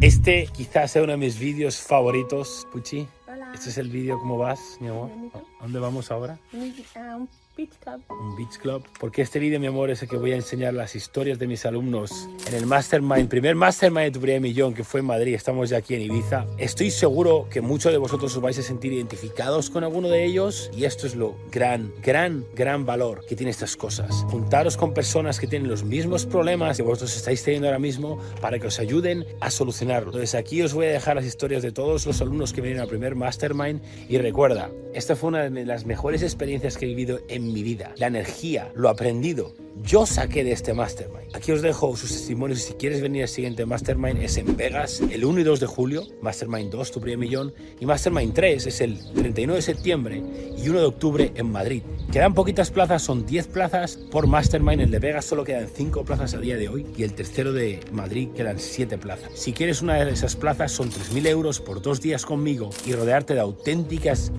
Este quizás sea uno de mis vídeos favoritos, Puchi. Hola. Este es el vídeo, ¿cómo vas, mi amor? ¿A dónde vamos ahora? Mi- a un beach club. Un Beach Club. Porque este vídeo, mi amor, es el que voy a enseñar las historias de mis alumnos en el Mastermind, primer Mastermind de tu primer millón, que fue en Madrid. Estamos ya aquí en Ibiza. Estoy seguro que muchos de vosotros os vais a sentir identificados con alguno de ellos. Y esto es lo gran, gran, gran valor que tiene estas cosas. Juntaros con personas que tienen los mismos problemas que vosotros estáis teniendo ahora mismo para que os ayuden a solucionarlos. Entonces aquí os voy a dejar las historias de todos los alumnos que vienen al primer Mastermind. Y recuerda, esta fue una de las mejores experiencias que he vivido en mi vida. La energía, lo aprendido, yo saqué de este Mastermind. Aquí os dejo sus testimonios si quieres venir al siguiente Mastermind es en Vegas el 1 y 2 de julio, Mastermind 2, tu primer millón, y Mastermind 3 es el 31 de septiembre y 1 de octubre en Madrid. Quedan poquitas plazas, son 10 plazas por Mastermind, el de Vegas solo quedan 5 plazas a día de hoy y el tercero de Madrid quedan 7 plazas. Si quieres una de esas plazas son 3.000 euros por dos días conmigo y rodearte de auténticas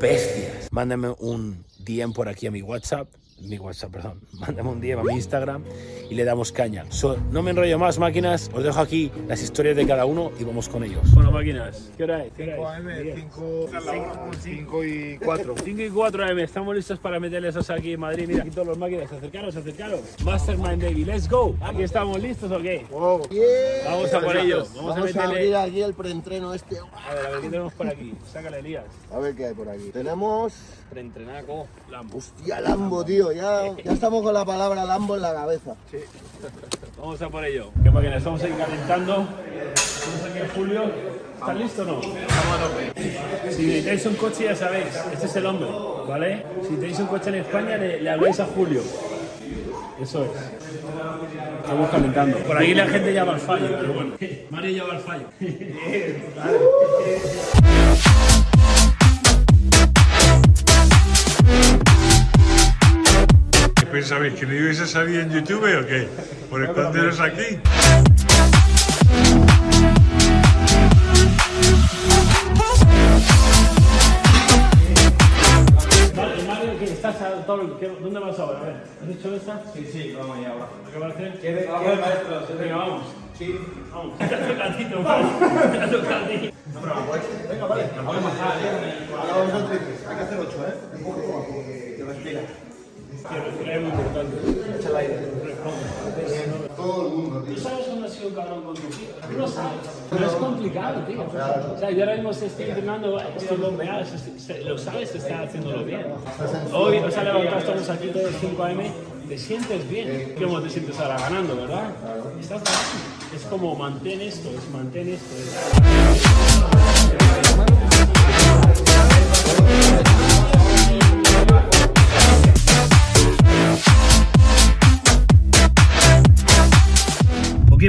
bestias. Mándame un DM por aquí a mi WhatsApp. Mi WhatsApp, perdón. Mándame un DM a mi Instagram y le damos caña. So, no me enrollo más, máquinas. Os dejo aquí las historias de cada uno y vamos con ellos. Bueno, máquinas. ¿Qué hora es? ¿Qué hora es? 5 y 4. 5 y 4 AM, estamos listos para meterles esos aquí en Madrid. Mira, aquí todos los máquinas, acercaros, acercaros. Mastermind Baby, let's go. Aquí estamos listos o qué? Vamos a por ello. Vamos, Vamos a a meterle. abrir aquí el preentreno este. A ver, a ver qué tenemos por aquí. Sácale, Elías. A ver qué hay por aquí. Tenemos. Preentrenaco. Lambo. Hostia, Lambo, tío. Ya, ya estamos con la palabra Lambo en la cabeza. Vamos a por ello. ¿Qué máquina? Estamos ahí calentando. Estamos aquí en Julio. ¿Están listos o no? Si necesitáis un coche, ya sabéis, este es el hombre, ¿vale? Si tenéis un coche en España, le, le habláis a Julio. Eso es. Estamos calentando. Por aquí la gente llama al fallo, pero bueno. Mario llama al fallo. pensabais? ¿Que no ibais a salir en YouTube o qué? ¿Por esconderos aquí? Vale, Mario, ¿qué estás a todo? ¿qué- ¿Dónde vas ahora? A ver, ¿has hecho esta? Sí, sí, vamos allá ahora. ¿Qué hacer? ¿Quieres maestro? Venga, vamos. Sí. Vamos. Te toca a ti, Tomás. Te toca a ti. Hay que hacer 8, ¿eh? Que respira. Que respirar es muy importante. Echa el aire. Todo el mundo, ¿Tú tío. sabes cómo ha sido un cabrón conducir? Tú lo sabes. Pero es complicado, tío. O sea, yo ahora mismo se estoy entrenando esto lo lo sabes, está haciéndolo bien. Hoy nos ha levantado, estamos aquí todos 5 AM, te sientes bien. ¿Cómo te sientes ahora ganando, verdad? Estás ganando. Es como mantén esto, es mantén esto. es-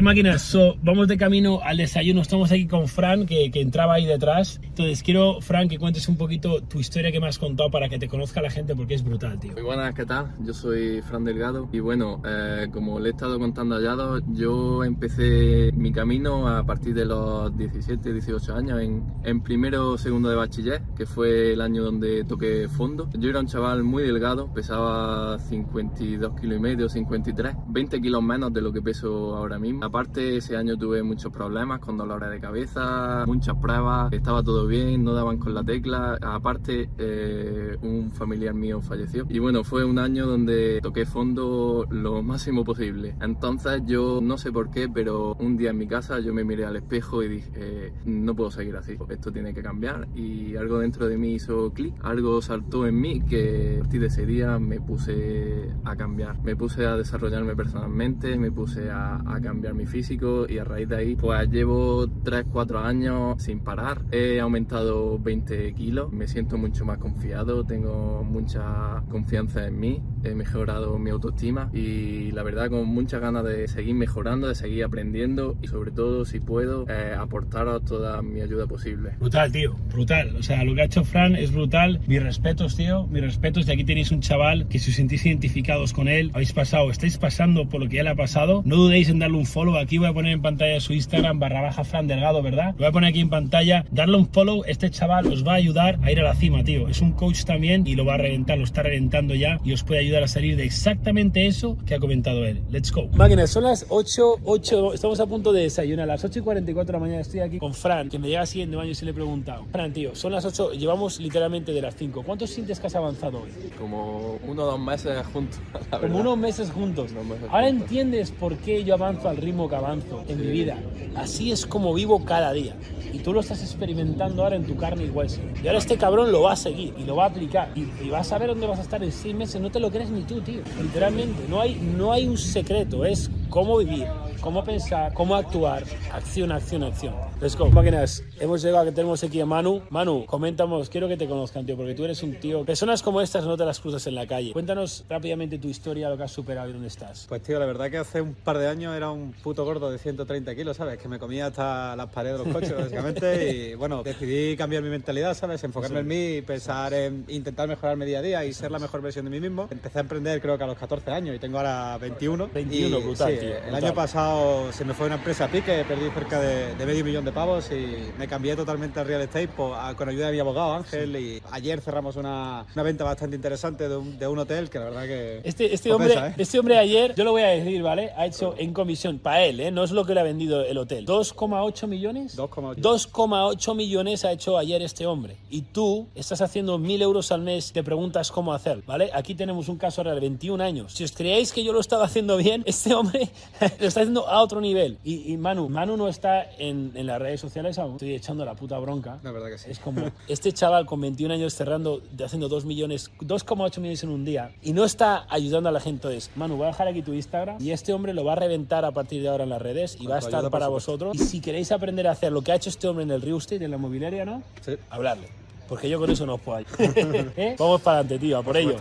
Máquinas, so, vamos de camino al desayuno. Estamos aquí con Fran, que, que entraba ahí detrás. Entonces, quiero, Fran, que cuentes un poquito tu historia que me has contado para que te conozca la gente, porque es brutal, tío. Muy buenas, ¿qué tal? Yo soy Fran Delgado y bueno, eh, como le he estado contando a Yado, yo empecé mi camino a partir de los 17, 18 años en, en primero o segundo de bachiller, que fue el año donde toqué fondo. Yo era un chaval muy delgado, pesaba 52 kilos y medio, 53, 20 kilos menos de lo que peso ahora mismo. Aparte, ese año tuve muchos problemas con dolores de cabeza, muchas pruebas, estaba todo bien, no daban con la tecla. Aparte, eh, un familiar mío falleció. Y bueno, fue un año donde toqué fondo lo máximo posible. Entonces yo no sé por qué, pero un día en mi casa yo me miré al espejo y dije, eh, no puedo seguir así, esto tiene que cambiar. Y algo dentro de mí hizo clic, algo saltó en mí que a partir de ese día me puse a cambiar. Me puse a desarrollarme personalmente, me puse a, a cambiar mi físico y a raíz de ahí pues llevo 3-4 años sin parar. He aumentado 20 kilos, me siento mucho más confiado, tengo mucha confianza en mí, he mejorado mi autoestima y la verdad con muchas ganas de seguir mejorando, de seguir aprendiendo y sobre todo si puedo eh, aportaros toda mi ayuda posible. Brutal, tío, brutal. O sea, lo que ha hecho Fran es brutal. Mis respetos, tío, mis respetos. Y aquí tenéis un chaval que si os sentís identificados con él, habéis pasado, estáis pasando por lo que le ha pasado, no dudéis en darle un follow follow. Aquí voy a poner en pantalla su Instagram, barra baja Fran Delgado, ¿verdad? Lo voy a poner aquí en pantalla. Darle un follow. Este chaval os va a ayudar a ir a la cima, tío. Es un coach también y lo va a reventar, lo está reventando ya y os puede ayudar a salir de exactamente eso que ha comentado él. Let's go. Máquinas, son las 8, 8, estamos a punto de desayunar. A las 8 y 44 de la mañana estoy aquí con Fran, que me llega siguiendo años y le he preguntado. Fran, tío, son las 8, llevamos literalmente de las 5. ¿Cuántos sientes que has avanzado hoy? Como uno o dos meses juntos. la Como unos meses juntos. Unos meses Ahora juntos. entiendes por qué yo avanzo al ritmo que avanzo en mi vida. Así es como vivo cada día. Y tú lo estás experimentando ahora en tu carne y hueso. Y ahora este cabrón lo va a seguir y lo va a aplicar. Y, y vas a ver dónde vas a estar en seis meses. No te lo crees ni tú, tío. Literalmente. No hay, no hay un secreto. Es cómo vivir, cómo pensar, cómo actuar. Acción, acción, acción. Let's go. Máquinas, hemos llegado, que tenemos aquí a Manu. Manu, coméntanos, quiero que te conozcan, tío, porque tú eres un tío. Personas como estas no te las cruzas en la calle. Cuéntanos rápidamente tu historia, lo que has superado y dónde estás. Pues tío, la verdad que hace un par de años era un puto gordo de 130 kilos, ¿sabes? Que me comía hasta las paredes de los coches, básicamente. Y bueno, decidí cambiar mi mentalidad, ¿sabes? Enfocarme en mí y pensar en intentar mejorarme día a día y ser la mejor versión de mí mismo. Empecé a emprender creo que a los 14 años y tengo ahora 21. 21, Y, brutal, sí, El año pasado se me fue una empresa a pique, perdí cerca de, de medio millón de pavos y me cambié totalmente al real estate po- a- con ayuda de mi abogado Ángel. Y ayer cerramos una, una venta bastante interesante de un, de un hotel que la verdad que. Este, este, hombre, ¿eh? este hombre ayer, yo lo voy a decir, ¿vale? Ha hecho en comisión, para él, ¿eh? No es lo que le ha vendido el hotel. 2,8 millones. 2,8. 2,8 millones ha hecho ayer este hombre. Y tú estás haciendo 1.000 euros al mes, te preguntas cómo hacer, ¿vale? Aquí tenemos un caso real de 21 años. Si os creéis que yo lo estaba haciendo bien, este hombre lo está haciendo a otro nivel. Y, y Manu, Manu no está en, en las redes sociales aún. Estoy echando la puta bronca. La verdad que sí. Es como este chaval con 21 años cerrando, haciendo 2 millones, 2,8 millones en un día y no está ayudando a la gente. Entonces, Manu, voy a dejar aquí tu Instagram y este hombre lo va a reventar a partir de ahora en las redes y va a estar para vosotros. Y si queréis aprender a hacer lo que ha hecho este hombre en el real estate, en la mobiliaria, ¿no? Sí. Hablarle. Porque yo con eso no os puedo ayudar. ¿Eh? Vamos para adelante, tío, a por ello.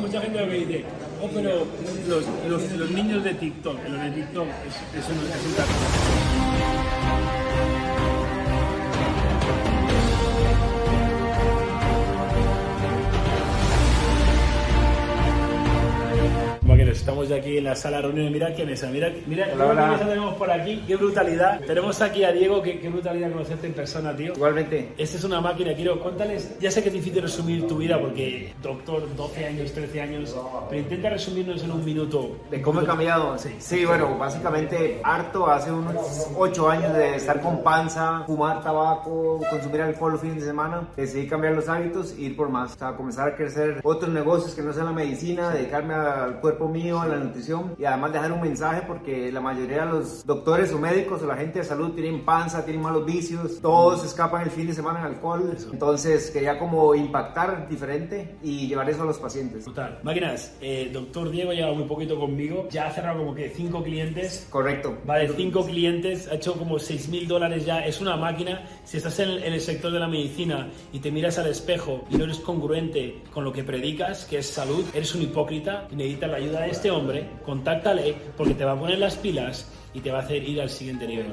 Mucha gente me dice, oh, pero los, los, los niños de TikTok, los de TikTok es, es un, es un estamos ya aquí en la sala de reuniones. Mira qué mesa, mira, mira qué mesa tenemos por aquí, qué brutalidad. Tenemos aquí a Diego, qué, qué brutalidad conocerte en persona, tío. Igualmente. Esta es una máquina, quiero, cuéntales, ya sé que es difícil resumir tu vida porque doctor, 12 años, 13 años, pero intenta resumirnos en un minuto. ¿De cómo he cambiado? Sí, bueno, básicamente harto hace unos 8 años de estar con panza, fumar tabaco, consumir alcohol los fines de semana. Decidí cambiar los hábitos e ir por más. O sea, comenzar a crecer otros negocios que no sean la medicina, dedicarme al cuerpo mío, a la nutrición y además dejar un mensaje porque la mayoría de los doctores o médicos o la gente de salud tienen panza, tienen malos vicios, todos escapan el fin de semana en alcohol. Entonces quería como impactar diferente y llevar eso a los pacientes. Brutal. Máquinas, eh, doctor Diego lleva muy poquito conmigo, ya ha cerrado como que 5 clientes. Correcto. Vale, cinco clientes, ha hecho como 6 mil dólares ya. Es una máquina. Si estás en, en el sector de la medicina y te miras al espejo y no eres congruente con lo que predicas, que es salud, eres un hipócrita y necesitas la ayuda de este hombre, contáctale porque te va a poner las pilas y te va a hacer ir al siguiente nivel.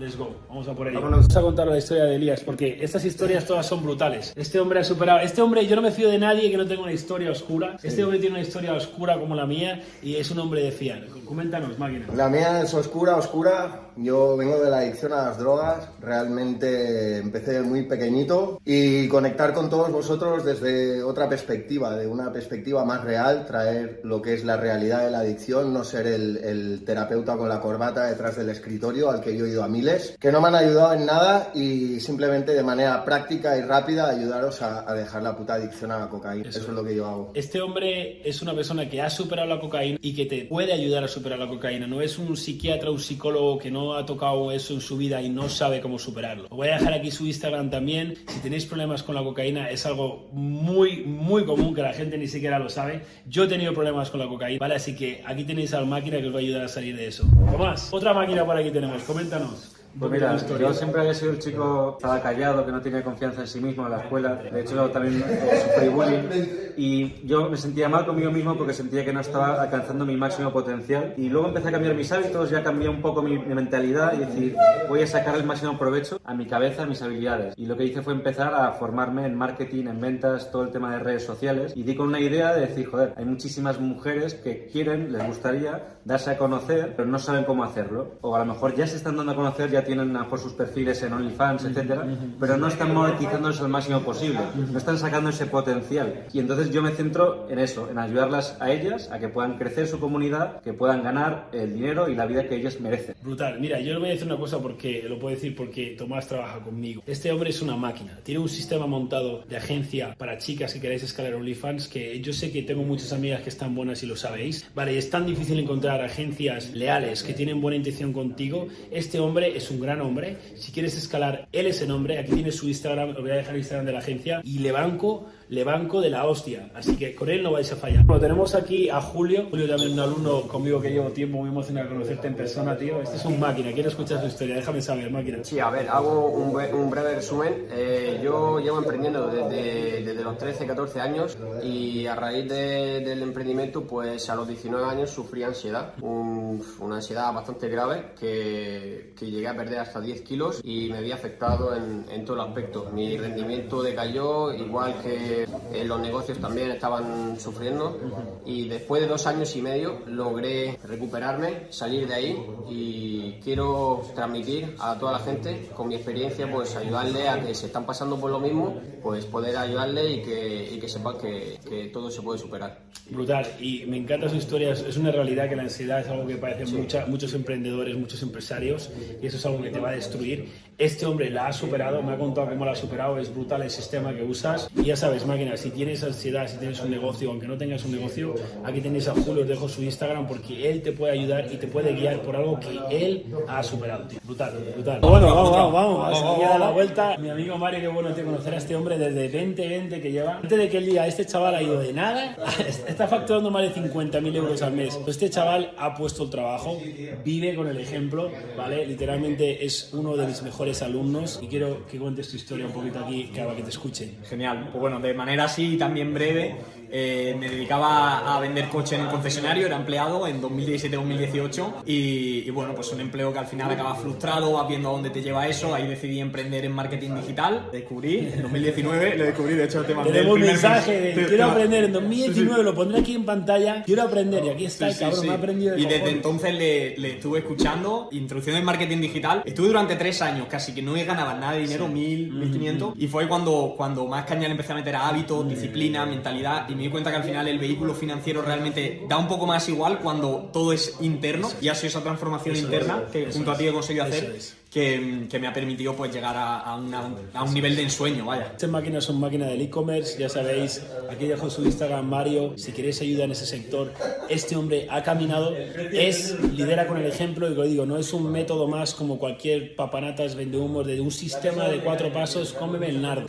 Let's go, vamos a por ello. Vamos a contar la historia de Elías porque estas historias todas son brutales. Este hombre ha superado. Este hombre, yo no me fío de nadie que no tenga una historia oscura. Este hombre tiene una historia oscura como la mía y es un hombre de fiar. Coméntanos, máquina. La mía es oscura, oscura. Yo vengo de la adicción a las drogas. Realmente empecé muy pequeñito y conectar con todos vosotros desde otra perspectiva, de una perspectiva más real, traer lo que es la realidad de la adicción, no ser el, el terapeuta con la corbata detrás del escritorio al que yo he ido a miles, que no me han ayudado en nada y simplemente de manera práctica y rápida ayudaros a, a dejar la puta adicción a la cocaína. Eso, es lo que yo hago. Este hombre es una persona que ha superado la cocaína y que te puede ayudar a superar la cocaína. No es un psiquiatra o un psicólogo que no ha tocado eso en su vida y no sabe cómo superarlo. Os voy a dejar aquí su Instagram también. Si tenéis problemas con la cocaína, es algo muy, muy común que la gente ni siquiera lo sabe. Yo he tenido problemas con la cocaína, ¿vale? Así que aquí tenéis a la máquina que os va a ayudar a salir de eso. Tomás, otra máquina por aquí tenemos. Coméntanos. Pues mira, yo siempre había sido el chico estaba callado, que no tenía confianza en sí mismo en la escuela. De hecho, también eh, sufrí bullying. Y yo me sentía mal conmigo mismo porque sentía que no estaba alcanzando mi máximo potencial. Y luego empecé a cambiar mis hábitos, ya cambié un poco mi, mi mentalidad y decir, voy a sacar el máximo provecho a mi cabeza, a mis habilidades. Y lo que hice fue empezar a formarme en marketing, en ventas, todo el tema de redes sociales. Y di con una idea de decir, joder, hay muchísimas mujeres que quieren, les gustaría darse a conocer, pero no saben cómo hacerlo. O a lo mejor ya se están dando a conocer, ya tienen a mejor sus perfiles en OnlyFans, etcétera, pero no están monetizándose al máximo posible, no están sacando ese potencial. Y entonces yo me centro en eso, en ayudarlas a ellas a que puedan crecer su comunidad, que puedan ganar el dinero y la vida que ellas merecen. Brutal. Mira, yo le voy a decir una cosa porque lo puedo decir porque Tomás trabaja conmigo. Este hombre es una máquina. Tiene un sistema montado de agencia para chicas que queráis escalar OnlyFans que yo sé que tengo muchas amigas que están buenas y lo sabéis. Vale, es tan difícil encontrar agencias leales que tienen buena intención contigo. Este hombre es un gran hombre. Si quieres escalar, él es el hombre. Aquí tiene su Instagram, os voy a dejar el Instagram de la agencia y le banco le banco de la hostia. Así que con él no vais a fallar. Bueno, tenemos aquí a Julio. Julio también un alumno conmigo que llevo tiempo muy emocionado de conocerte en persona, tío. Este es un máquina. Quiero escuchar su historia. Déjame saber, máquina. Sí, a ver, hago un, un breve resumen. Eh, yo llevo emprendiendo desde, desde los 13, 14 años y a raíz de- del emprendimiento, pues a los 19 años sufrí ansiedad. Un- una ansiedad bastante grave que, que llegué a perder hasta 10 kilos y me había afectado en, en todos los aspectos. Mi rendimiento decayó, igual que eh, los negocios también estaban sufriendo y después de dos años y medio logré recuperarme, salir de ahí y quiero transmitir a toda la gente con mi experiencia pues ayudarle a que se están pasando por lo mismo pues poder ayudarle y que, y que sepan que, que todo se puede superar. Brutal, y me encanta su historia. Es una realidad que la ansiedad es algo que mucha- muchos emprendedores, muchos empresarios, y eso es algo que te va a destruir. Este hombre la ha superado, me ha contado cómo la ha superado, es brutal el sistema que usas. Y ya sabes, máquina, si tienes ansiedad, si tienes un negocio, aunque no tengas un negocio, aquí tenéis a Julio, os dejo su Instagram porque él te puede ayudar y te puede guiar por algo que él ha superado. tío. Brutal, brutal. Bueno, vamos, vamos, vamos, vamos, vamos a la vuelta. Mi amigo Mario, qué bueno te conocer a este hombre desde 2020 que lleva. Antes de que él diga, este chaval ha ido de nada, está facturando más de 50.000 euros al mes. Este chaval ha puesto el trabajo, vive con el ejemplo, ¿vale? Literalmente es uno de mis mejores alumnos y quiero que cuentes tu historia un poquito aquí, que que te escuchen. Genial. Pues bueno, de manera así también breve, eh, me dedicaba a vender coches en el concesionario, era empleado en 2017-2018 y, y bueno, pues un empleo que al final acaba frustrado, vas viendo a dónde te lleva eso, ahí decidí emprender en marketing digital, descubrí en 2019, lo descubrí, de hecho te mandé Tenemos el un mensaje de quiero aprender en 2019, lo pondré aquí en pantalla, quiero aprender y aquí está el Sí, sí, cabrón, sí. me ha aprendido de Y desde entonces le, le estuve escuchando introducción en marketing digital. Estuve durante tres años, casi que no ganaba nada de dinero, mil, mil quinientos. Y fue cuando, cuando más caña le empecé a meter a hábitos, disciplina, mentalidad. Y me di cuenta que al final el vehículo financiero realmente da un poco más igual cuando todo es interno. Y ha sido esa transformación Eso interna es, que junto a ti he conseguido hacer. es. Que, que me ha permitido pues llegar a, a una- a un nivel de ensueño, vaya. Estas máquinas son máquinas del e-commerce, ya sabéis. Aquí dejo su Instagram, Mario. Si queréis ayuda en ese sector, este hombre ha caminado, es lidera con el ejemplo. Y lo digo, no es un método más como cualquier papanatas vende humos de un sistema de cuatro pasos. Cómeme el nardo.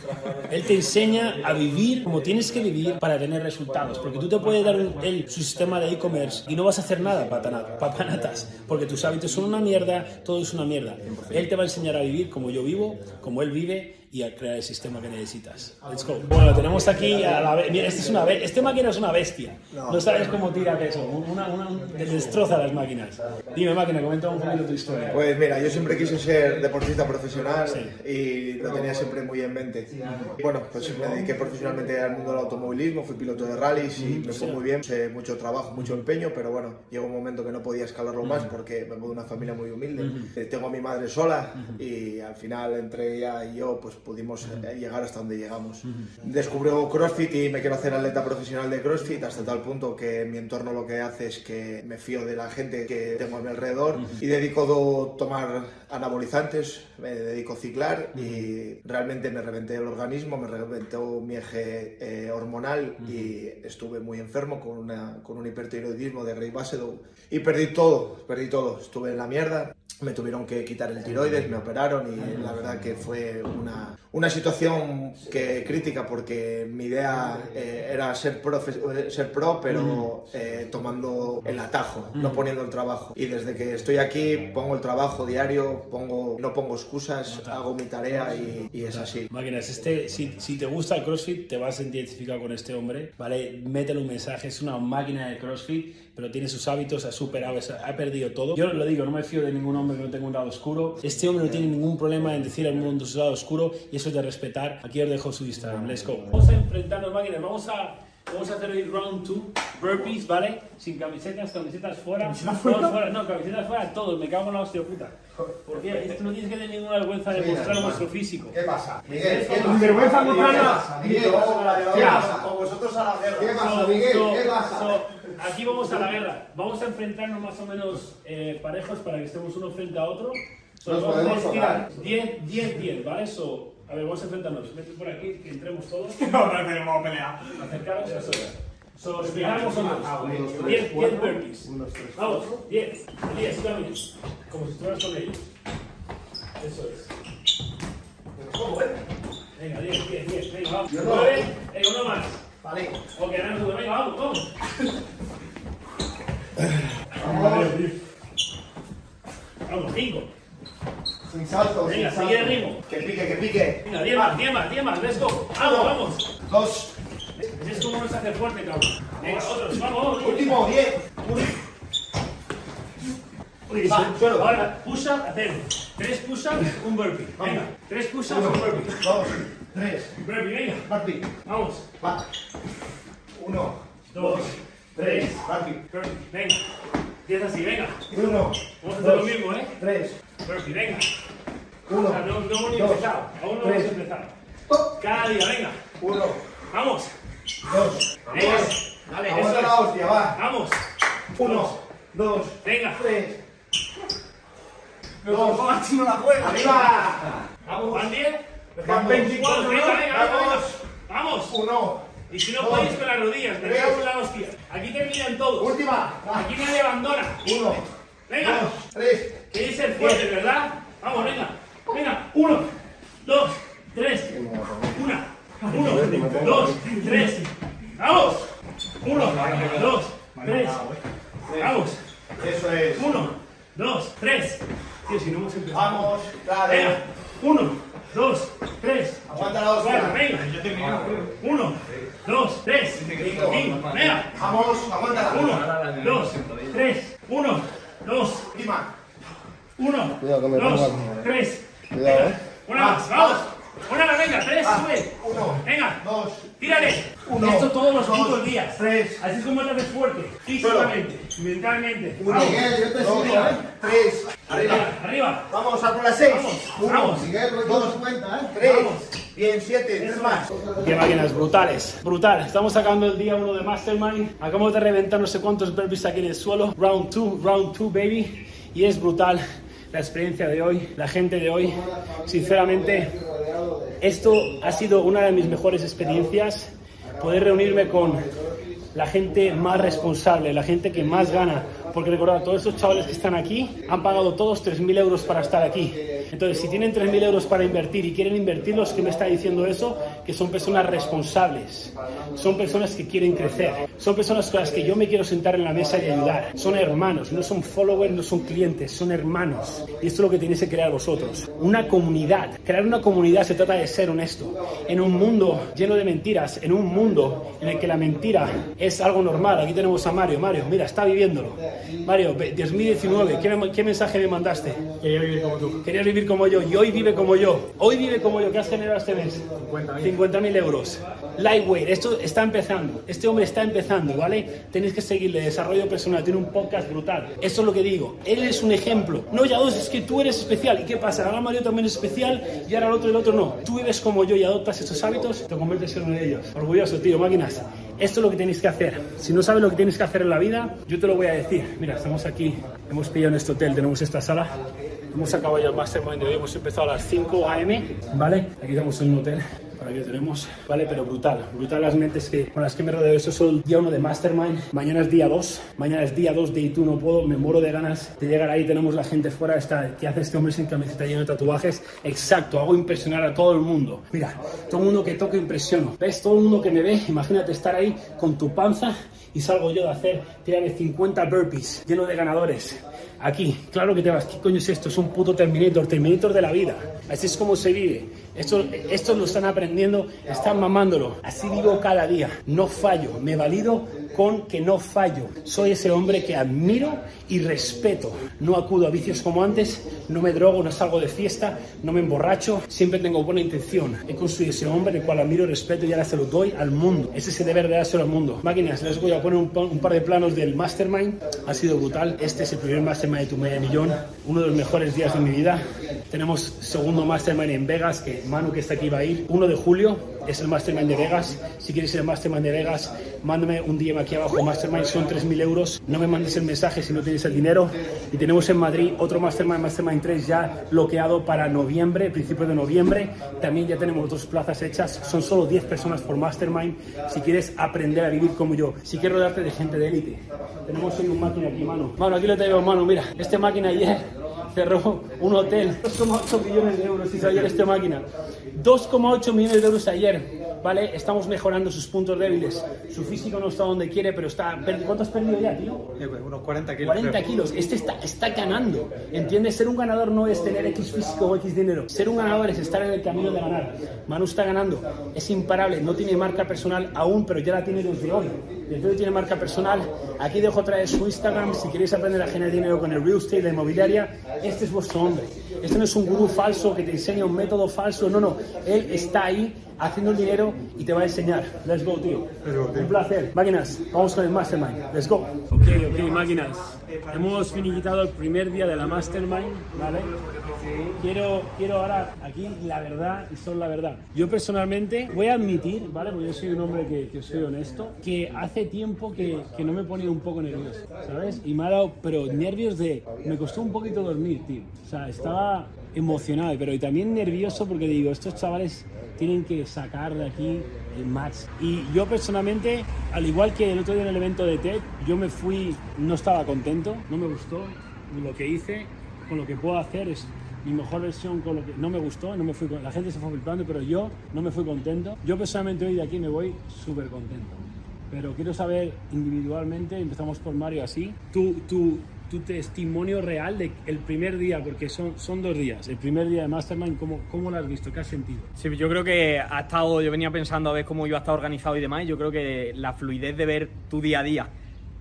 Él te enseña a vivir como tienes que vivir para tener resultados. Porque tú te puedes dar él, su sistema de e-commerce y no vas a hacer nada, papanatas. Porque tus hábitos son una mierda, todo es una mierda. Él te va a enseñar a vivir como yo vivo, como él vive y a crear el sistema que necesitas. Let's go. Bueno, tenemos aquí a la Mira, este, es una be- este máquina es una bestia. No, sabes cómo tira eso. Una, una, un- te destroza las máquinas. Dime, máquina, comenta un poquito tu historia. Pues mira, yo siempre quise ser deportista profesional y lo tenía siempre muy en mente. Bueno, pues me dediqué profesionalmente al mundo del automovilismo, fui piloto de rallies y me fue muy bien, Sé mucho trabajo, mucho empeño, pero bueno, llegó un momento que no podía escalarlo más porque vengo de una familia muy humilde. Eh, Tengo a mi madre sola y al final entre ella y yo pues pudimos eh, llegar hasta donde llegamos. Descubrió CrossFit y me quiero hacer atleta profesional de CrossFit hasta tal punto que mi entorno lo que hace es que me fío de la gente que tengo a mi alrededor y dedico do- tomar anabolizantes, me dedico a ciclar y realmente me reventé el organismo, me reventó mi eje eh, hormonal y estuve muy enfermo con, una, con un hipertiroidismo de Grey Basedow y perdí todo, perdí todo, estuve en la mierda me tuvieron que quitar el tiroides, me operaron y la verdad que fue una, una situación que crítica porque mi idea eh, era ser, profe- eh, ser pro, pero eh, tomando el atajo, no poniendo el trabajo. Y desde que estoy aquí pongo el trabajo diario, pongo, no pongo excusas, hago mi tarea y, y es así. Máquinas, este, si, si te gusta el CrossFit, te vas a identificar con este hombre, ¿vale? Métele un mensaje, es una máquina de CrossFit, pero tiene sus hábitos, ha superado, ha ha perdido todo. Yo lo digo, no me fío de ningún hombre que no tenga un lado oscuro. Este hombre no tiene ningún problema en decir al mundo su lado oscuro y eso es de respetar. Aquí os dejo su Instagram, let's go. Vamos a enfrentarnos, máquinas, vamos a... Vamos a hacer el round 2, burpees, ¿vale? Sin camisetas, camisetas fuera. ¿Camisetas Todos fuera? fuera, no, camisetas fuera, todos, me cago en la hostia puta. Porque esto no tienes que tener ninguna vergüenza de mostrar vuestro físico. ¿Qué pasa? Miguel, ¿qué ¿qué pasa? Vergüenza ¿Qué mostrarla. pasa? Miguel, ¿Qué pasa? ¿Qué ¿Qué pasa? Con vosotros a la guerra. ¿Qué pasa, Miguel? ¿Qué pasa? Aquí vamos a la guerra. Vamos a enfrentarnos más o menos eh, parejos para que estemos uno frente a otro. So, Nos podemos tocar. 10, 10, 10, ¿vale? So, a ver, vamos a enfrentarnos. Vete por aquí, que entremos todos. No, no, no, vamos a pelear. Acercaros a eso. So, explicamos unos 10, 10 burpees. Vamos, 10, 10, también. Como si estuvieras con ellos. Eso es. Venga, 10, 10, 10. Venga, vamos. Yo no. 9, venga, uno más. Vale. Ok, ahora nosotros. Venga, vamos, vamos. Vamos, 5. Sin salto, Venga, sin sigue el salto. ritmo. Que pique, que pique. Venga, 10 más, 10 más, 10 más. Let's go. Vamos, vamos. Dos. Es como nos hace fuerte, cabrón. Venga, otros. Vamos, vamos. Último, diez. Uy, Va, suelo. Ahora, push-up, hacer tres push-ups, un burpee. Venga, tres push-ups, un burpee. dos, tres. Burpee, venga. Burpee. Vamos. Va. Uno, Dos, tres. Burpee. Burpee, venga. Empieza así, venga. Uno, Vamos a hacer lo mismo, ¿eh? tres. Burpee, venga. Uno, O sea, no, no hemos ni dos, empezado. Aún no hemos empezado. Cada día, venga. Uno, Vamos. dos, Venga. tres. Dale, Aguanta eso la hostia, va. Vamos. Uno, dos, Venga. tres. Pero ¿cómo máximo la juega? ¡Arriba! Vamos, ¿van 10? Van 24, Venga, ¿no? venga. Vamos. Vamos. Uno. Y si no podéis con las rodillas, me en la hostia. Aquí terminan todos. Última. Aquí nadie abandona. Uno, Venga. dos, tres. Queréis ser fuertes, ¿verdad? Vamos. Venga. Uno, dos, tres. Una. Uno, dos, tres. Vamos. Uno, dos, tres. Vamos. Eso es. Uno, dos, tres. Tío, si no hemos empezado. Vamos, claro. Venga. Uno, dos, tres. Aguanta la hostia. Cuatro, venga. Uno, dos, tres. Cinco. Venga. Vamos, aguántala. Uno, dos, tres. Uno, dos, Última. uno, Cuidado que me dos, pongo- tres. Cuidado, Venga. eh. Una más, vamos. Una más, venga, tres, Ah, sube. Uno, Venga, dos, tírale. Uno, Esto todos los dos, putos días. tres. Así es como te haces fuerte. Mentalmente. uno, Vamos. Miguel, yo te Dos, sigo, ¿eh? Tres. Arriba, arriba. Vamos a por las seis. Vamos, Uno, vamos. Miguel, dos, cuenta, ¿eh? Tres. Bien, siete, tres más. Qué máquinas brutales. Brutal. Estamos sacando el día 1 de Mastermind. Acabamos de reventar no sé cuántos burpees aquí en el suelo. Round 2, round 2, baby. Y es brutal la experiencia de hoy, la gente de hoy. Sinceramente, esto ha sido una de mis mejores experiencias. Poder reunirme con la gente más responsable, la gente que más gana. Porque recordad, todos estos chavales que están aquí han pagado todos 3.000 euros para estar aquí. Entonces, si tienen 3.000 euros para invertir y quieren invertirlos, ¿qué me está diciendo eso? Que son personas responsables. Son personas que quieren crecer. Son personas con las que yo me quiero sentar en la mesa y ayudar. Son hermanos, no son followers, no son clientes, son hermanos. Y esto es lo que tenéis que crear vosotros. Una comunidad. Crear una comunidad se trata de ser honesto. En un mundo lleno de mentiras, en un mundo en el que la mentira es algo normal. Aquí tenemos a Mario. Mario, mira, está viviéndolo. Mario, ve- 2019, ¿qué, qué mensaje me mandaste? Quería vivir como tú. Quería vivir como yo y hoy vive como yo. Hoy vive como yo. ¿Qué has generado este mes? 50.000 euros. Lightweight, esto está empezando. Este hombre está empezando, ¿vale? Tenéis que seguirle. Desarrollo personal, tiene un podcast brutal. Eso es lo que digo. Él es un ejemplo. No, ya dos, es que tú eres especial. ¿Y qué pasa? Ahora Mario también es especial y ahora el otro y el otro no. Tú vives como yo y adoptas estos hábitos, te conviertes en uno de ellos. Orgulloso, tío, máquinas. Esto es lo que tenéis que hacer. Si no sabes lo que tienes que hacer en la vida, yo te lo voy a decir. Mira, estamos aquí, hemos pillado en este hotel, tenemos esta sala. Hemos acabado ya el mastermind de hoy, hemos empezado a las 5 am, ¿vale? Aquí estamos en un hotel. Para que tenemos, vale, pero brutal, brutal las mentes que, con las que me rodeo. Esto es el día 1 de Mastermind, mañana es día 2, mañana es día 2 de Y tú no puedo, me muero de ganas de llegar ahí. Tenemos la gente fuera, está, ¿qué hace este hombre sin camiseta lleno de tatuajes? Exacto, hago impresionar a todo el mundo. Mira, todo el mundo que toco impresiono. ¿Ves? Todo el mundo que me ve, imagínate estar ahí con tu panza y salgo yo de hacer, tirarme 50 burpees lleno de ganadores. Aquí, claro que te vas, ¿qué coño es esto? Es un puto Terminator, Terminator de la vida. Así es como se vive. Esto, esto lo están aprendiendo, están mamándolo. Así vivo cada día. No fallo, me valido con que no fallo. Soy ese hombre que admiro y respeto. No acudo a vicios como antes, no me drogo, no salgo de fiesta, no me emborracho, siempre tengo buena intención. He construido ese hombre el cual admiro respeto y ahora se lo doy al mundo. Ese es el deber de dárselo al mundo. Máquinas, les voy a poner un, un par de planos del Mastermind. Ha sido brutal. Este es el primer Mastermind de tu media millón. Uno de los mejores días de mi vida. Tenemos segundo Mastermind en Vegas, que Manu que está aquí va a ir. 1 de julio es el Mastermind de Vegas. Si quieres ir al Mastermind de Vegas, mándame un DM aquí abajo. Mastermind son 3.000 euros. No me mandes el mensaje si no tienes el dinero. Y tenemos en Madrid otro Mastermind, Mastermind 3 ya bloqueado para noviembre, principio de noviembre. También ya tenemos dos plazas hechas. Son solo 10 personas por Mastermind. Si quieres aprender a vivir como yo, si quieres rodearte de gente de élite. Tenemos hoy un máquina aquí, mano. Mano, aquí lo tengo, mano. Mira, este máquina ayer cerró un hotel. 2,8 millones de euros hizo ayer esta máquina. 2,8 millones de euros ayer. ¿Vale? Estamos mejorando sus puntos débiles. Su físico no está donde quiere, pero está. ¿Cuánto has perdido ya, tío? unos 40 kilos. 40 creo. kilos. Este está, está ganando. ¿Entiendes? Ser un ganador no es tener X físico o X dinero. Ser un ganador es estar en el camino de ganar. Manu está ganando. Es imparable. No tiene marca personal aún, pero ya la tiene desde hoy. Hoy tiene marca personal. Aquí dejo otra vez su Instagram. Si queréis aprender a generar dinero con el real estate, la inmobiliaria, este es vuestro hombre. Este no es un gurú falso que te enseña un método falso. No, no. Él está ahí haciendo el dinero y te va a enseñar. Let's go, tío. Un placer. Máquinas, vamos con el Mastermind. Let's go. Ok, ok, máquinas. Hemos finiquitado el primer día de la Mastermind, ¿vale? Quiero, quiero ahora aquí la verdad y solo la verdad. Yo personalmente voy a admitir, ¿vale? Porque yo soy un hombre que, que soy honesto, que hace tiempo que, que no me ponía un poco nervioso, ¿sabes? Y me ha dado, pero nervios de... Me costó un poquito dormir, tío. O sea, estaba emocionado, pero y también nervioso porque digo, estos chavales tienen que sacar de aquí el match. Y yo personalmente, al igual que el otro día en el evento de TED, yo me fui, no estaba contento, no me gustó lo que hice, con lo que puedo hacer es mi mejor versión con lo que no me gustó, no me fui la gente se fue flipando, pero yo no me fui contento. Yo personalmente hoy de aquí me voy súper contento. Pero quiero saber individualmente, empezamos por Mario así, tu, tu, tu testimonio real del el primer día, porque son, son dos días, el primer día de Mastermind, ¿cómo, ¿cómo lo has visto? ¿Qué has sentido? Sí, yo creo que ha estado, yo venía pensando a ver cómo iba a estar organizado y demás, y yo creo que la fluidez de ver tu día a día,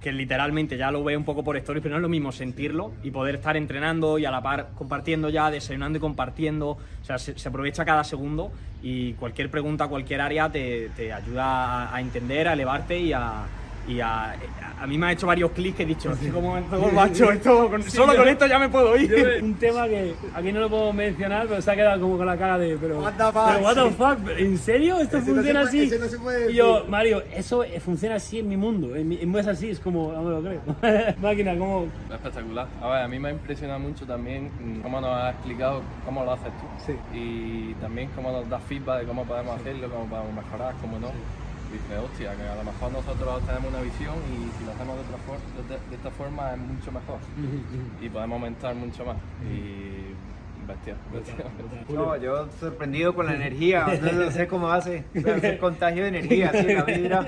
que literalmente ya lo veo un poco por stories, pero no es lo mismo sentirlo y poder estar entrenando y a la par compartiendo ya, desayunando y compartiendo, o sea, se, se aprovecha cada segundo y cualquier pregunta, cualquier área te, te ayuda a, a entender, a elevarte y a... Y a, a mí me ha hecho varios clics que he dicho, ¿cómo, cómo macho, esto, con- Sí, solo yo- con esto ya me puedo ir. yo- un tema que aquí no lo puedo mencionar, pero se ha quedado como con la cara de. Pero, What the fuck, pero what the sí. fuck, ¿en serio? ¿Esto Ese no funciona puede- así? ese no se puede y yo. Mario, eso eh, funciona así en mi mundo. En mi, en mi es así, es como, no me lo creo. Máquina, ¿cómo? Espectacular. A ver, a mí me ha impresionado mucho también cómo nos has explicado cómo lo haces tú. Y también cómo nos das feedback de cómo podemos hacerlo, cómo podemos mejorar, cómo no. Y dices, hostia, que a lo mejor nosotros tenemos una visión y si lo hacemos de, otra for- de, de esta forma es mucho mejor. Y podemos aumentar mucho más. Y bestia, bestia. No, yo sorprendido con la energía, no, sé cómo hace, ese contagio de energía, así, la vibra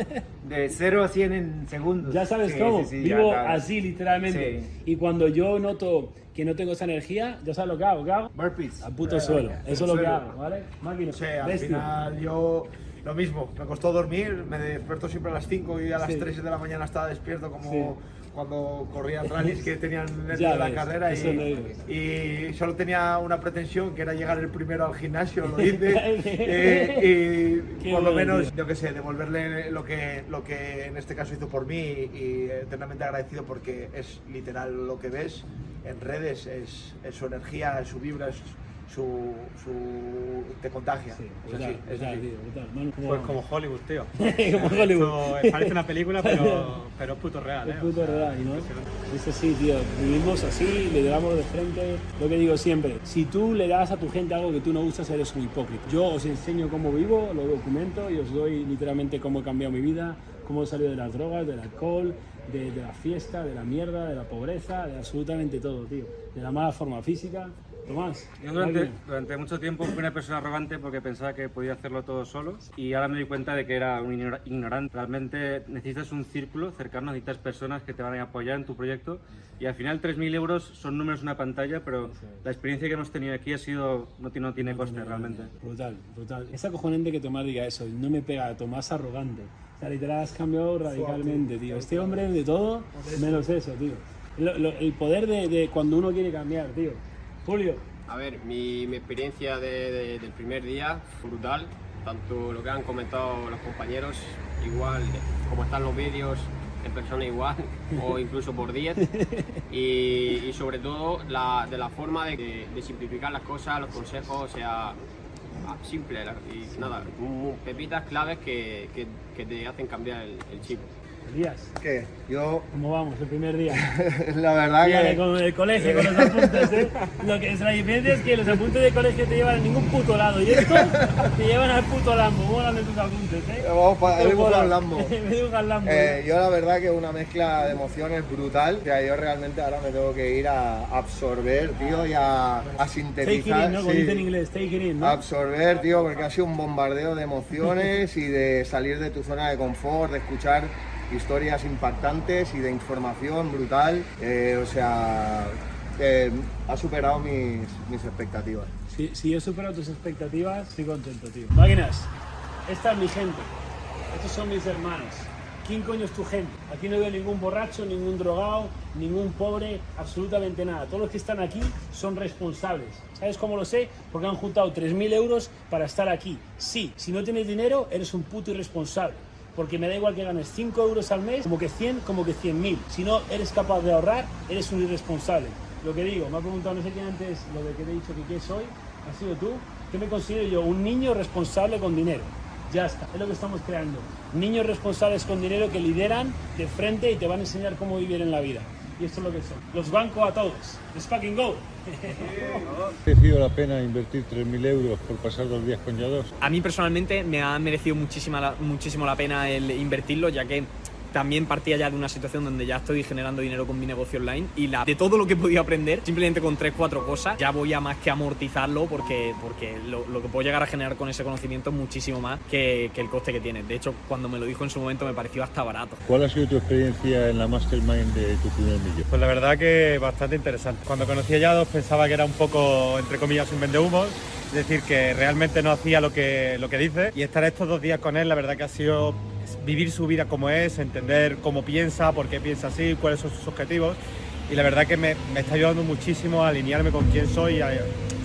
de 0 a 100 en segundos. Ya sabes Sí, cómo, sí, sí, ya, vivo claro. así literalmente. Y cuando yo noto que no tengo esa energía, ya sabes lo que hago, ¿qué hago? Burpees. Al puto suelo, eso es lo que hago, ¿vale? Máquina, Sí, al final yo lo mismo, me costó dormir, me despierto siempre a las 5 y a las Sí. 3 de la mañana estaba despierto como Sí. cuando corría rallies que tenían nervios Ya de la ves, carrera y, y solo tenía una pretensión que era llegar el primero al gimnasio, lo hice eh, y Qué por lo menos, tío. yo qué sé, devolverle lo que, lo que en este caso hizo por mí y eternamente agradecido porque es literal lo que ves en redes, es, es su energía, es su vibra, es su, su te contagia. Sí, brutal, es brutal. Manu, ¿cómo Pues como Hollywood, tío. Como Hollywood. Esto parece una película, pero, pero es puto real, ¿eh? Es puto O sea, real, ¿no? Es así, tío. Vivimos así, le damos de frente. Lo que digo siempre, si tú le das a tu gente algo que tú no usas, eres un hipócrita. Yo os enseño cómo vivo, lo documento y os doy literalmente cómo he cambiado mi vida, cómo he salido de las drogas, del alcohol, de, de la fiesta, de la mierda, de la pobreza, de absolutamente todo, tío. De la mala forma física. Tomás, Yo durante, durante mucho tiempo fui una persona arrogante porque pensaba que podía hacerlo todo solo y ahora me doy cuenta de que era un ignora- ignorante. Realmente necesitas un círculo cercano, necesitas personas que te van a apoyar en tu proyecto y al final 3.000 euros son números en una pantalla, pero la experiencia que hemos tenido aquí ha sido no tiene, no tiene coste realmente. Brutal, brutal. Es acojonante que Tomás diga eso. No me pega, Tomás arrogante. O sea, literal has cambiado radicalmente, tío. Este hombre de todo, menos eso, tío. Lo- lo- el poder de, de cuando uno quiere cambiar, tío. Julio. A ver, mi, mi experiencia de- de- del primer día, brutal. Tanto lo que han comentado los compañeros, igual como están los vídeos, en persona igual, o incluso por 10. Y, y sobre todo la, de la forma de, de simplificar las cosas, los consejos, o sea, ah, simple. Y nada, pepitas claves que, que- que te hacen cambiar el, el chip. Elías, ¿Qué? Yo, ¿cómo vamos el primer día? la verdad que... con el colegio, con los apuntes, ¿eh? Lo que es la diferencia es que los apuntes de colegio te llevan a ningún puto lado y estos te llevan al puto Lambo. Molan de tus apuntes, ¿eh? Vamos pa- Te he dibujado molan. un Lambo. Me Lambo. Eh, yo la verdad que una mezcla de emociones brutal. O sea, yo realmente ahora me tengo que ir a absorber, tío, y a, a Take it sintetizar. in, ¿no? Como sí. en inglés, take it in, ¿no? Absorber, tío, porque ha sido un bombardeo de emociones y de salir de tu zona de confort, de escuchar historias impactantes y de información brutal. Eh, o sea, eh, ha superado mis, mis expectativas. Si, si he superado tus expectativas, estoy contento, tío. Máquinas, esta es mi gente. Estos son mis hermanos. ¿Quién coño es tu gente? Aquí no veo ningún borracho, ningún drogado, ningún pobre, absolutamente nada. Todos los que están aquí son responsables. ¿Sabes cómo lo sé? Porque han juntado 3.000 euros para estar aquí. Sí, si no tienes dinero, eres un puto irresponsable. Porque me da igual que ganes 5 euros al mes, como que 100, como que 100.000. Si no eres capaz de ahorrar, eres un irresponsable. Lo que digo, me ha preguntado no sé quién antes lo de que te he dicho que quién soy, ha sido tú. ¿Qué me considero yo? Un niño responsable con dinero. Ya está, es lo que estamos creando. Niños responsables con dinero que lideran de frente y te van a enseñar cómo vivir en la vida. Y esto es lo que son. Los banco a todos. Let's fucking go. ¿Ha merecido la pena invertir 3.000 euros por pasar dos días con Yados? A mí personalmente me ha merecido muchísima muchísimo la pena el invertirlo, ya que también partía ya de una situación donde ya estoy generando dinero con mi negocio online y la, de todo lo que he podido aprender, simplemente con 3-4 cosas, ya voy a más que amortizarlo porque, porque lo, lo que puedo llegar a generar con ese conocimiento es muchísimo más que, que el coste que tiene. De hecho, cuando me lo dijo en su momento me pareció hasta barato. ¿Cuál ha sido tu experiencia en la Mastermind de tu primer millón? Pues la verdad que bastante interesante. Cuando conocí a Yados pensaba que era un poco, entre comillas, un vendehumos, es decir, que realmente no hacía lo que, lo que dice. Y estar estos dos días con él, la verdad que ha sido vivir su vida como es, entender cómo piensa, por qué piensa así, cuáles son sus objetivos. Y la verdad que me, me está ayudando muchísimo a alinearme con quién soy y a-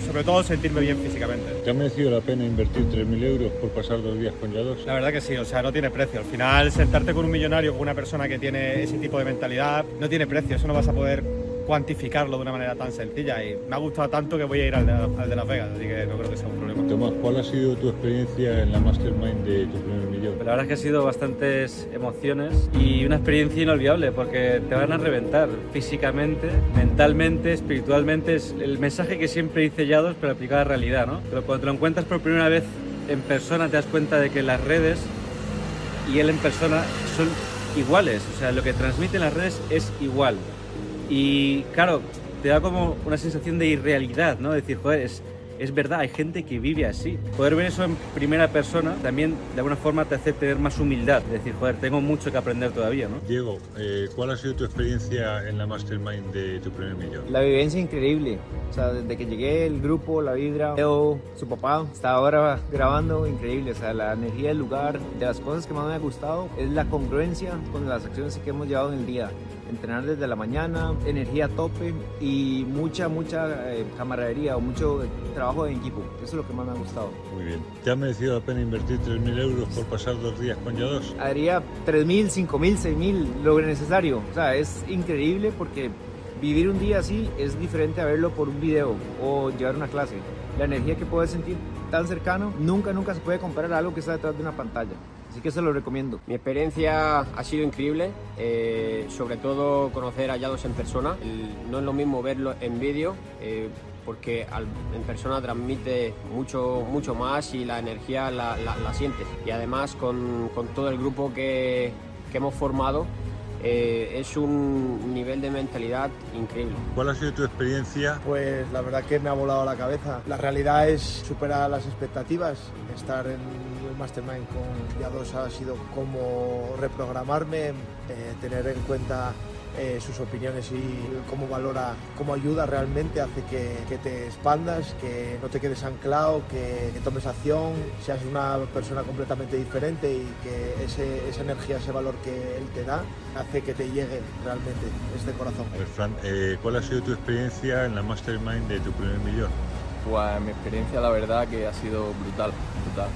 sobre todo sentirme bien físicamente. ¿Te ha merecido la pena invertir 3.000 euros por pasar dos días con Yados? La verdad que sí, o sea, no tiene precio. Al final, sentarte con un millonario, con una persona que tiene ese tipo de mentalidad, no tiene precio. Eso no vas a poder cuantificarlo de una manera tan sencilla. Y me ha gustado tanto que voy a ir al de, al de Las Vegas, así que no creo que sea un problema. Tomás, ¿cuál ha sido tu experiencia en la Mastermind de tu primer? La verdad es que ha sido bastantes emociones y una experiencia inolvidable porque te van a reventar físicamente, mentalmente, espiritualmente. Es el mensaje que siempre dice Yados, pero aplicado a la realidad, ¿no? Pero cuando te lo encuentras por primera vez en persona te das cuenta de que las redes y él en persona son iguales. O sea, lo que transmiten las redes es igual. Y claro, te da como una sensación de irrealidad, ¿no? Decir, joder, es, es verdad, hay gente que vive así. Poder ver eso en primera persona también de alguna forma te hace tener más humildad. Decir, joder, tengo mucho que aprender todavía, ¿no? Diego, eh, ¿cuál ha sido tu experiencia en la Mastermind de tu primer millón? La vivencia increíble. O sea, desde que llegué, el grupo, la vibra, Leo, su papá, está ahora grabando, increíble. O sea, la energía del lugar, de las cosas que más me ha gustado, es la congruencia con las acciones que hemos llevado en el día. Entrenar desde la mañana, energía a tope y mucha, mucha eh, camaradería o mucho trabajo en equipo. Eso es lo que más me ha gustado. Muy bien. ¿Te ha merecido la pena invertir 3.000 euros por pasar dos días con Yados? Haría 3.000, 5.000, 6.000, lo necesario. O sea, es increíble porque vivir un día así es diferente a verlo por un video o llevar una clase. la energía que puedes sentir tan cercano, nunca, nunca se puede comparar a algo que está detrás de una pantalla. Así que se lo recomiendo. Mi experiencia ha sido increíble, eh, sobre todo conocer a Yados en persona. El- no es lo mismo verlo en vídeo, eh, porque al- en persona transmite mucho, mucho más y la energía la, la- la sientes. Y además con, con todo el grupo que, que hemos formado, eh, es un nivel de mentalidad increíble. ¿Cuál ha sido tu experiencia? Pues la verdad que me ha volado la cabeza. La realidad es superar las expectativas. Estar en el Mastermind con Ya2 ha sido como reprogramarme, eh, tener en cuenta eh, sus opiniones y cómo valora, cómo ayuda realmente, hace que, que te expandas, que no te quedes anclado, que, que tomes acción, seas una persona completamente diferente y que ese- esa energía, ese valor que él te da, hace que te llegue realmente desde corazón. A ver, Fran, eh, ¿cuál ha sido tu experiencia en la mastermind de tu primer millón? Pues mi experiencia la verdad que ha sido brutal, brutal.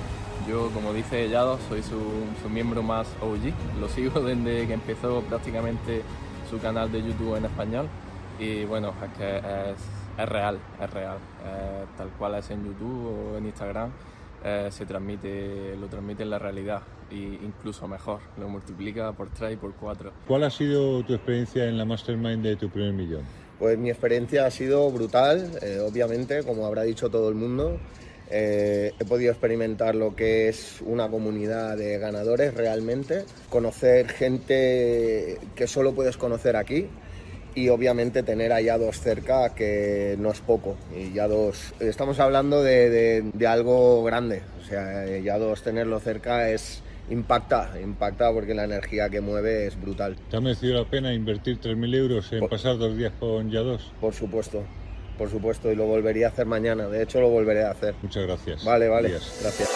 Yo, como dice Yado, soy su, su miembro más OG. Lo sigo desde que empezó prácticamente su canal de YouTube en español. Y bueno, es que es, es real, es real. Eh, tal cual es en YouTube o en Instagram, eh, se transmite, lo transmite en la realidad. Y incluso mejor, lo multiplica por 3 y por 4. ¿Cuál ha sido tu experiencia en la mastermind de tu primer millón? Pues mi experiencia ha sido brutal, eh, obviamente, como habrá dicho todo el mundo. Eh, he podido experimentar lo que es una comunidad de ganadores realmente, conocer gente que solo puedes conocer aquí y obviamente tener a Yados cerca que no es poco. Y Yados, estamos hablando de, de- de algo grande, o sea, eh, Yados tenerlo cerca es impacta, impacta porque la energía que mueve es brutal. ¿Te ha merecido la pena invertir 3.000 euros en pasar dos días con Ya2? Por supuesto, por supuesto, y lo volvería a hacer mañana. De hecho, lo volveré a hacer. Muchas gracias. Vale, vale. Días. Gracias.